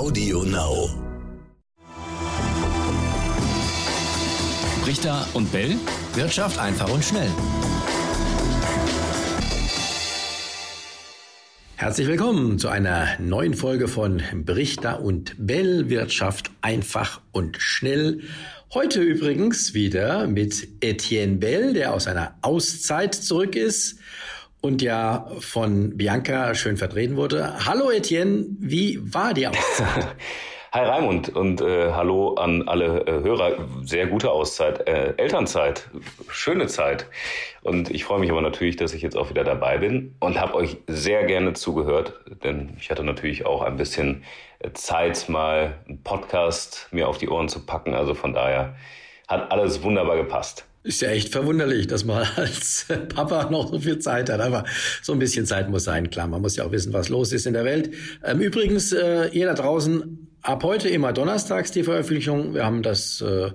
Audio Now. Richter und Bell. Wirtschaft einfach und schnell. Herzlich willkommen zu einer neuen Folge von Brichter und Bell Wirtschaft einfach und schnell. Heute übrigens wieder mit Etienne Bell, der aus einer Auszeit zurück ist und ja von Bianca schön vertreten wurde. Hallo Etienne, wie war die Auszeit? Hi Raimund und äh, hallo an alle äh, Hörer. Sehr gute Auszeit, äh, Elternzeit, schöne Zeit. Und ich freue mich aber natürlich, dass ich jetzt auch wieder dabei bin und habe euch sehr gerne zugehört, denn ich hatte natürlich auch ein bisschen äh, Zeit, mal einen Podcast mir auf die Ohren zu packen. Also von daher hat alles wunderbar gepasst. Ist ja echt verwunderlich, dass man als Papa noch so viel Zeit hat. Aber so ein bisschen Zeit muss sein. Klar, man muss ja auch wissen, was los ist in der Welt. Ähm, übrigens, äh, ihr da draußen, ab heute immer donnerstags die Veröffentlichung. Wir haben das äh,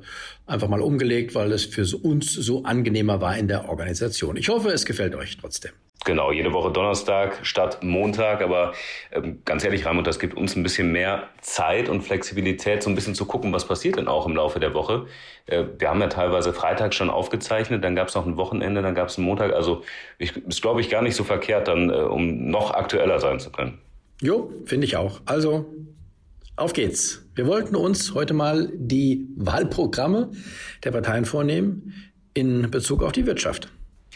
einfach mal umgelegt, weil es für uns so angenehmer war in der Organisation. Ich hoffe, es gefällt euch trotzdem. Genau, jede Woche Donnerstag statt Montag. Aber ähm, ganz ehrlich, Raimund, das gibt uns ein bisschen mehr Zeit und Flexibilität, so ein bisschen zu gucken, was passiert denn auch im Laufe der Woche. Äh, wir haben ja teilweise Freitag schon aufgezeichnet, dann gab es noch ein Wochenende, dann gab es einen Montag. Also ich, ist, glaube ich, gar nicht so verkehrt, dann, äh, um noch aktueller sein zu können. Jo, finde ich auch. Also, auf geht's. Wir wollten uns heute mal die Wahlprogramme der Parteien vornehmen in Bezug auf die Wirtschaft.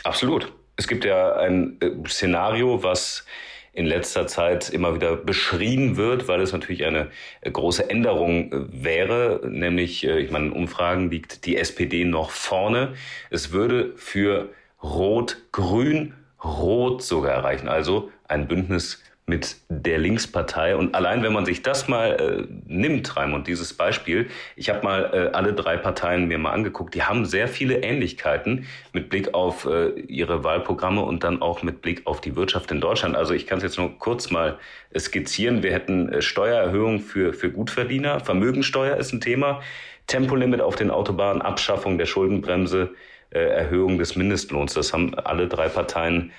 Absolut. Es gibt ja ein äh, Szenario, was in letzter Zeit immer wieder beschrieben wird, weil es natürlich eine äh, große Änderung äh, wäre. Nämlich, ich meine, in Umfragen liegt die SPD noch vorne. Es würde für Rot, Grün, Rot sogar erreichen. Also ein Bündnis mit der Linkspartei. Und allein wenn man sich das mal äh, nimmt, Raimund, dieses Beispiel, ich habe mal äh, alle drei Parteien mir mal angeguckt, die haben sehr viele Ähnlichkeiten mit Blick auf äh, ihre Wahlprogramme und dann auch mit Blick auf die Wirtschaft in Deutschland. Also ich kann es jetzt nur kurz mal äh, skizzieren. Wir hätten äh, Steuererhöhung für, für Gutverdiener, Vermögensteuer ist ein Thema, Tempolimit auf den Autobahnen, Abschaffung der Schuldenbremse, äh, Erhöhung des Mindestlohns. Das haben alle drei Parteien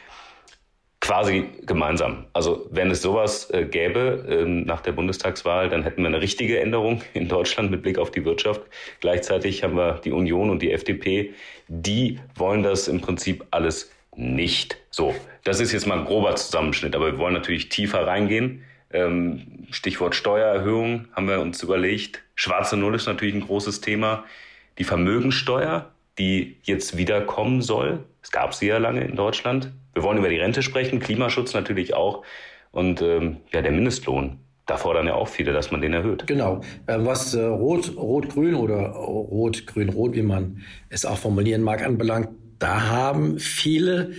quasi gemeinsam. Also wenn es sowas äh, gäbe ähm, nach der Bundestagswahl, dann hätten wir eine richtige Änderung in Deutschland mit Blick auf die Wirtschaft. Gleichzeitig haben wir die Union und die FDP, die wollen das im Prinzip alles nicht. So, das ist jetzt mal ein grober Zusammenschnitt, aber wir wollen natürlich tiefer reingehen. Ähm, Stichwort Steuererhöhung haben wir uns überlegt. Schwarze Null ist natürlich ein großes Thema. Die Vermögensteuer, die jetzt wieder kommen soll. Es gab sie ja lange in Deutschland. Wir wollen über die Rente sprechen, Klimaschutz natürlich auch. Und ähm, ja, der Mindestlohn, da fordern ja auch viele, dass man den erhöht. Genau. Ähm, was äh, Rot, Rot-Grün oder Rot-Grün-Rot, wie man es auch formulieren mag, anbelangt, da haben viele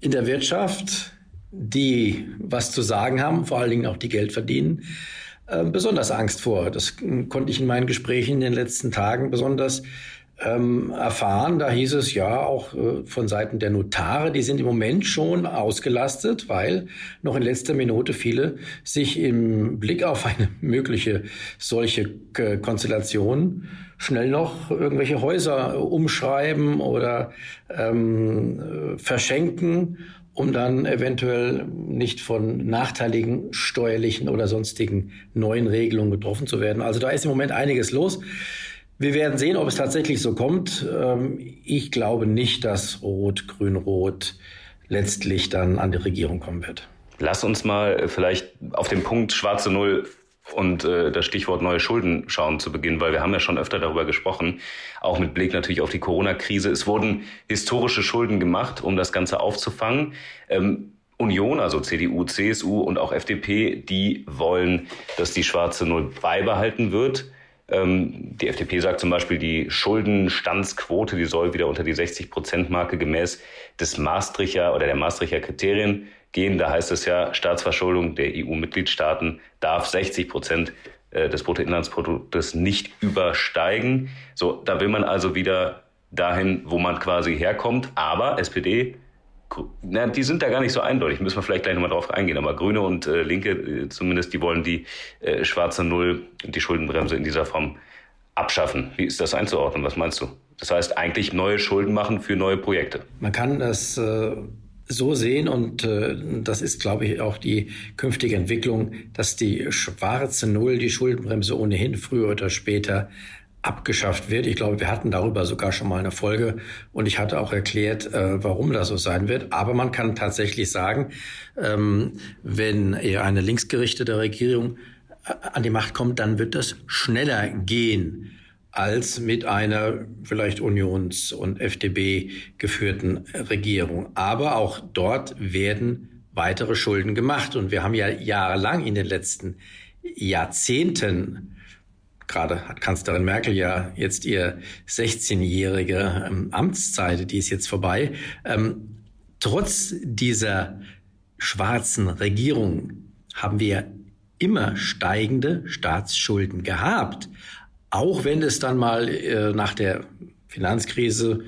in der Wirtschaft, die was zu sagen haben, vor allen Dingen auch die Geld verdienen, äh, besonders Angst vor. Das konnte ich in meinen Gesprächen in den letzten Tagen besonders ähm, erfahren. Da hieß es ja auch äh, von Seiten der Notare, die sind im Moment schon ausgelastet, weil noch in letzter Minute viele sich im Blick auf eine mögliche solche äh, Konstellation schnell noch irgendwelche Häuser umschreiben oder ähm, verschenken, um dann eventuell nicht von nachteiligen steuerlichen oder sonstigen neuen Regelungen getroffen zu werden. Also da ist im Moment einiges los. Wir werden sehen, ob es tatsächlich so kommt. Ähm, ich glaube nicht, dass Rot, Grün, Rot letztlich dann an die Regierung kommen wird. Lass uns mal vielleicht auf den Punkt schwarze Null und äh, das Stichwort neue Schulden schauen zu Beginn, weil wir haben ja schon öfter darüber gesprochen, auch mit Blick natürlich auf die Corona-Krise. Es wurden historische Schulden gemacht, um das Ganze aufzufangen. Ähm, Union, also CDU, CSU und auch FDP, die wollen, dass die schwarze Null beibehalten wird. Ähm, die FDP sagt zum Beispiel, die Schuldenstandsquote, die soll wieder unter die 60-Prozent-Marke gemäß des Maastrichter oder der Maastrichter Kriterien gehen. Da heißt es ja, Staatsverschuldung der EU-Mitgliedstaaten darf 60 Prozent äh, des Bruttoinlandsproduktes nicht übersteigen. So, da will man also wieder dahin, wo man quasi herkommt. Aber SPD na, die sind da gar nicht so eindeutig, müssen wir vielleicht gleich nochmal drauf eingehen. Aber Grüne und äh, Linke äh, zumindest, die wollen die äh, schwarze Null die Schuldenbremse in dieser Form abschaffen. Wie ist das einzuordnen? Was meinst du? Das heißt eigentlich neue Schulden machen für neue Projekte. Man kann das äh, so sehen und äh, das ist, glaube ich, auch die künftige Entwicklung, dass die schwarze Null, die Schuldenbremse ohnehin früher oder später abgeschafft wird. Ich glaube, wir hatten darüber sogar schon mal eine Folge und ich hatte auch erklärt, äh, warum das so sein wird. Aber man kann tatsächlich sagen, ähm, wenn eher eine linksgerichtete Regierung äh, an die Macht kommt, dann wird das schneller gehen als mit einer vielleicht Unions- und FDP geführten Regierung. Aber auch dort werden weitere Schulden gemacht. Und wir haben ja jahrelang in den letzten Jahrzehnten Gerade hat Kanzlerin Merkel ja jetzt ihr 16-jährige ähm, Amtszeit, die ist jetzt vorbei. Ähm, trotz dieser schwarzen Regierung haben wir immer steigende Staatsschulden gehabt. Auch wenn es dann mal äh, nach der Finanzkrise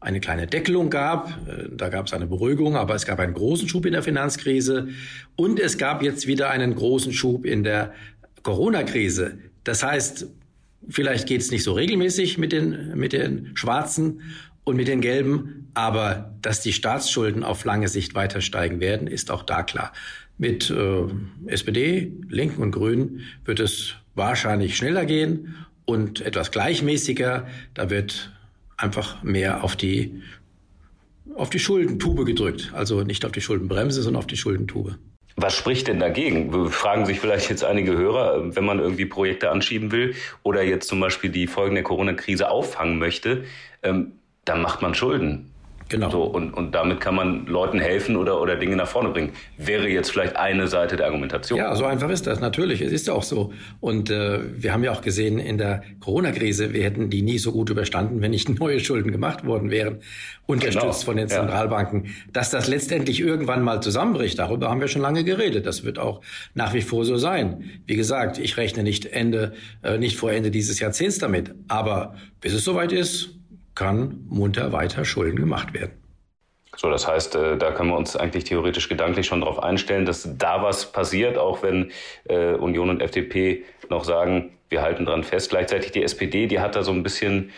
eine kleine Deckelung gab. Äh, da gab es eine Beruhigung, aber es gab einen großen Schub in der Finanzkrise und es gab jetzt wieder einen großen Schub in der Corona-Krise. Das heißt, vielleicht geht es nicht so regelmäßig mit den, mit den Schwarzen und mit den Gelben, aber dass die Staatsschulden auf lange Sicht weiter steigen werden, ist auch da klar. Mit äh, SPD, Linken und Grünen wird es wahrscheinlich schneller gehen und etwas gleichmäßiger. Da wird einfach mehr auf die, auf die Schuldentube gedrückt. Also nicht auf die Schuldenbremse, sondern auf die Schuldentube. Was spricht denn dagegen? Fragen sich vielleicht jetzt einige Hörer, wenn man irgendwie Projekte anschieben will oder jetzt zum Beispiel die Folgen der Corona-Krise auffangen möchte, ähm, dann macht man Schulden. Genau. So, und, und damit kann man Leuten helfen oder, oder Dinge nach vorne bringen. Wäre jetzt vielleicht eine Seite der Argumentation. Ja, so einfach ist das, natürlich. Es ist ja auch so. Und äh, wir haben ja auch gesehen in der Corona-Krise, wir hätten die nie so gut überstanden, wenn nicht neue Schulden gemacht worden wären, unterstützt genau. von den Zentralbanken. Ja. Dass das letztendlich irgendwann mal zusammenbricht, darüber haben wir schon lange geredet. Das wird auch nach wie vor so sein. Wie gesagt, ich rechne nicht Ende, äh, nicht vor Ende dieses Jahrzehnts damit. Aber bis es soweit ist, kann munter weiter Schulden gemacht werden. So, das heißt, äh, da können wir uns eigentlich theoretisch gedanklich schon darauf einstellen, dass da was passiert, auch wenn äh, Union und FDP noch sagen, wir halten dran fest. Gleichzeitig die SPD, die hat da so ein bisschen,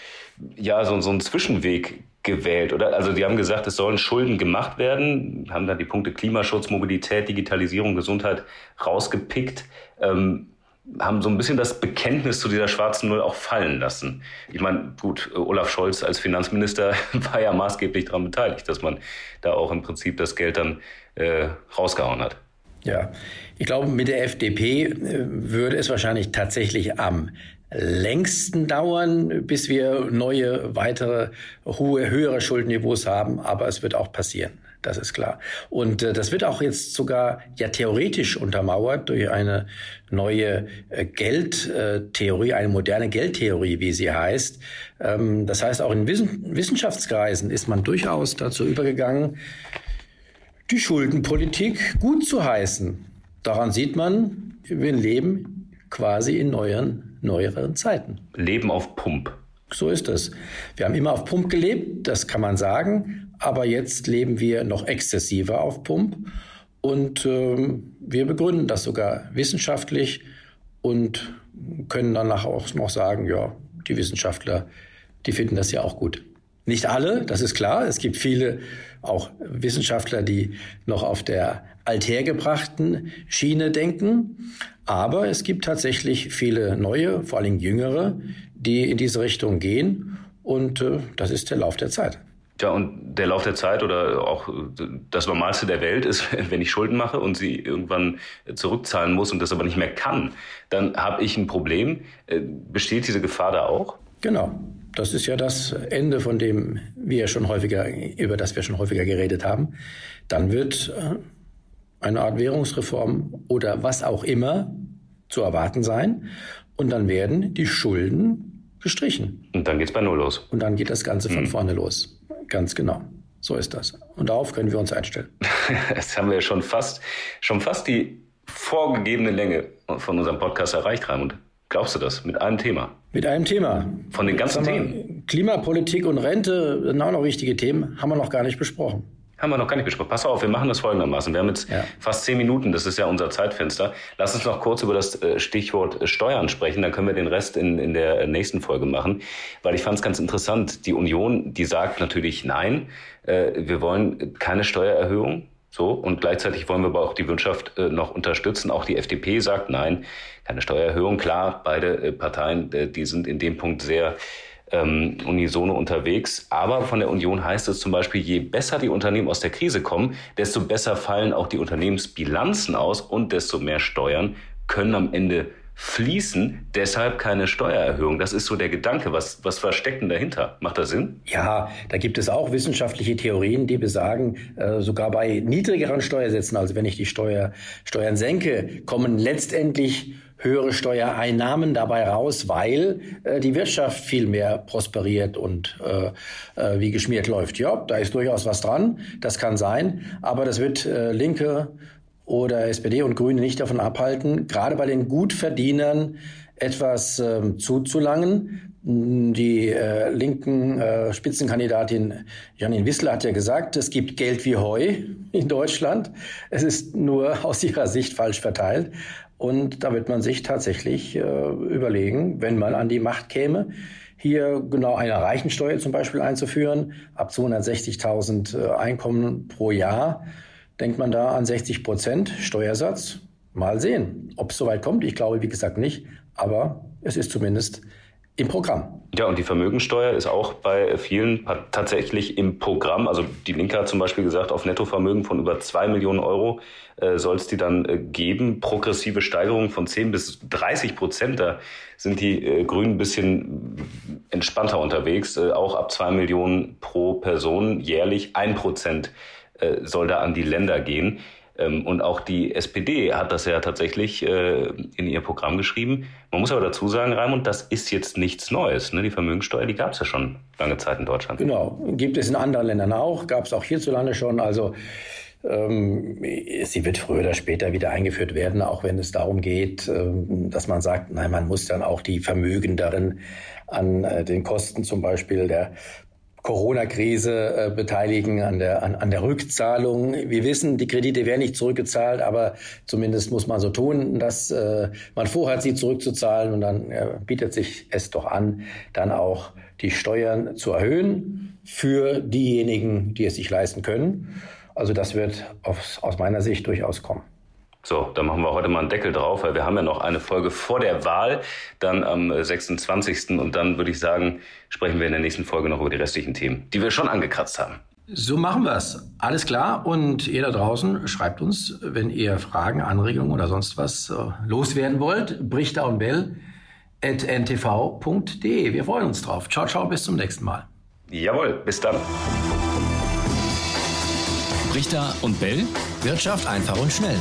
ja, so, so einen Zwischenweg gewählt, oder? Also die haben gesagt, es sollen Schulden gemacht werden, haben dann die Punkte Klimaschutz, Mobilität, Digitalisierung, Gesundheit rausgepickt. Ähm, haben so ein bisschen das Bekenntnis zu dieser schwarzen Null auch fallen lassen. Ich meine, gut, Olaf Scholz als Finanzminister war ja maßgeblich daran beteiligt, dass man da auch im Prinzip das Geld dann äh, rausgehauen hat. Ja, ich glaube, mit der FDP äh, würde es wahrscheinlich tatsächlich am längsten dauern, bis wir neue, weitere, hohe, höhere Schuldenniveaus haben. Aber es wird auch passieren. Das ist klar. Und äh, das wird auch jetzt sogar ja theoretisch untermauert durch eine neue äh, Geldtheorie, eine moderne Geldtheorie, wie sie heißt. Ähm, das heißt, auch in Wissen Wissenschaftskreisen ist man durchaus dazu übergegangen, die Schuldenpolitik gut zu heißen. Daran sieht man, wir leben quasi in neueren, neueren Zeiten. Leben auf Pump. So ist es. Wir haben immer auf Pump gelebt, das kann man sagen aber jetzt leben wir noch exzessiver auf Pump und äh, wir begründen das sogar wissenschaftlich und können danach auch noch sagen, ja, die Wissenschaftler, die finden das ja auch gut. Nicht alle, das ist klar. Es gibt viele auch Wissenschaftler, die noch auf der althergebrachten Schiene denken. Aber es gibt tatsächlich viele neue, vor allem jüngere, die in diese Richtung gehen. Und äh, das ist der Lauf der Zeit. Ja, und der Lauf der Zeit oder auch das Normalste der Welt ist, wenn ich Schulden mache und sie irgendwann zurückzahlen muss und das aber nicht mehr kann, dann habe ich ein Problem. Äh, besteht diese Gefahr da auch? Genau. Das ist ja das Ende, von dem wir schon häufiger, über das wir schon häufiger geredet haben. Dann wird äh, eine Art Währungsreform oder was auch immer zu erwarten sein. Und dann werden die Schulden gestrichen. Und dann geht es bei Null los. Und dann geht das Ganze von hm. vorne los. Ganz genau. So ist das. Und darauf können wir uns einstellen. Jetzt haben wir schon fast, schon fast die vorgegebene Länge von unserem Podcast erreicht, Raimund. Glaubst du das? Mit einem Thema? Mit einem Thema. Von den ganzen Themen? Klimapolitik und Rente sind auch noch wichtige Themen, haben wir noch gar nicht besprochen. Haben wir noch gar nicht besprochen. Pass auf, wir machen das folgendermaßen. Wir haben jetzt ja. fast zehn Minuten, das ist ja unser Zeitfenster. Lass uns noch kurz über das äh, Stichwort äh, Steuern sprechen, dann können wir den Rest in, in der nächsten Folge machen. Weil ich fand es ganz interessant, die Union, die sagt natürlich nein, äh, wir wollen keine Steuererhöhung. So, und gleichzeitig wollen wir aber auch die Wirtschaft noch unterstützen. Auch die FDP sagt nein, keine Steuererhöhung. Klar, beide Parteien, die sind in dem Punkt sehr ähm, unisono unterwegs. Aber von der Union heißt es zum Beispiel, je besser die Unternehmen aus der Krise kommen, desto besser fallen auch die Unternehmensbilanzen aus und desto mehr Steuern können am Ende fließen, deshalb keine Steuererhöhung. Das ist so der Gedanke. Was, was versteckt denn dahinter? Macht das Sinn? Ja, da gibt es auch wissenschaftliche Theorien, die besagen, äh, sogar bei niedrigeren Steuersätzen, also wenn ich die Steuer, Steuern senke, kommen letztendlich höhere Steuereinnahmen dabei raus, weil äh, die Wirtschaft viel mehr prosperiert und äh, äh, wie geschmiert läuft. Ja, da ist durchaus was dran, das kann sein, aber das wird äh, Linke oder SPD und Grüne nicht davon abhalten, gerade bei den Gutverdienern etwas äh, zuzulangen. Die äh, linken äh, Spitzenkandidatin Janine Wissler hat ja gesagt, es gibt Geld wie Heu in Deutschland. Es ist nur aus ihrer Sicht falsch verteilt. Und da wird man sich tatsächlich äh, überlegen, wenn man an die Macht käme, hier genau eine Reichensteuer zum Beispiel einzuführen, ab 260.000 äh, Einkommen pro Jahr, denkt man da an 60 Prozent Steuersatz. Mal sehen, ob es soweit kommt. Ich glaube, wie gesagt, nicht. Aber es ist zumindest im Programm. Ja, und die Vermögensteuer ist auch bei vielen tatsächlich im Programm. Also die Linke hat zum Beispiel gesagt, auf Nettovermögen von über zwei Millionen Euro äh, soll es die dann äh, geben. Progressive Steigerungen von 10 bis 30 Prozent. Da sind die äh, Grünen ein bisschen entspannter unterwegs. Äh, auch ab zwei Millionen pro Person jährlich ein Prozent äh, soll da an die Länder gehen. Ähm, und auch die SPD hat das ja tatsächlich äh, in ihr Programm geschrieben. Man muss aber dazu sagen, Raimund, das ist jetzt nichts Neues. Ne? Die Vermögensteuer, die gab es ja schon lange Zeit in Deutschland. Genau, gibt es in anderen Ländern auch, gab es auch hierzulande schon. Also ähm, sie wird früher oder später wieder eingeführt werden, auch wenn es darum geht, ähm, dass man sagt, nein, man muss dann auch die Vermögenderen an äh, den Kosten zum Beispiel der Corona-Krise äh, beteiligen, an der, an, an der Rückzahlung. Wir wissen, die Kredite werden nicht zurückgezahlt, aber zumindest muss man so tun, dass äh, man vorhat, sie zurückzuzahlen und dann äh, bietet sich es doch an, dann auch die Steuern zu erhöhen für diejenigen, die es sich leisten können. Also das wird aus, aus meiner Sicht durchaus kommen. So, dann machen wir heute mal einen Deckel drauf, weil wir haben ja noch eine Folge vor der Wahl, dann am 26. Und dann würde ich sagen, sprechen wir in der nächsten Folge noch über die restlichen Themen, die wir schon angekratzt haben. So machen wir es. Alles klar. Und ihr da draußen schreibt uns, wenn ihr Fragen, Anregungen oder sonst was äh, loswerden wollt. Brichter und Bell at ntv.de. Wir freuen uns drauf. Ciao, ciao, bis zum nächsten Mal. Jawohl, bis dann. Brichter und Bell. Wirtschaft einfach und schnell.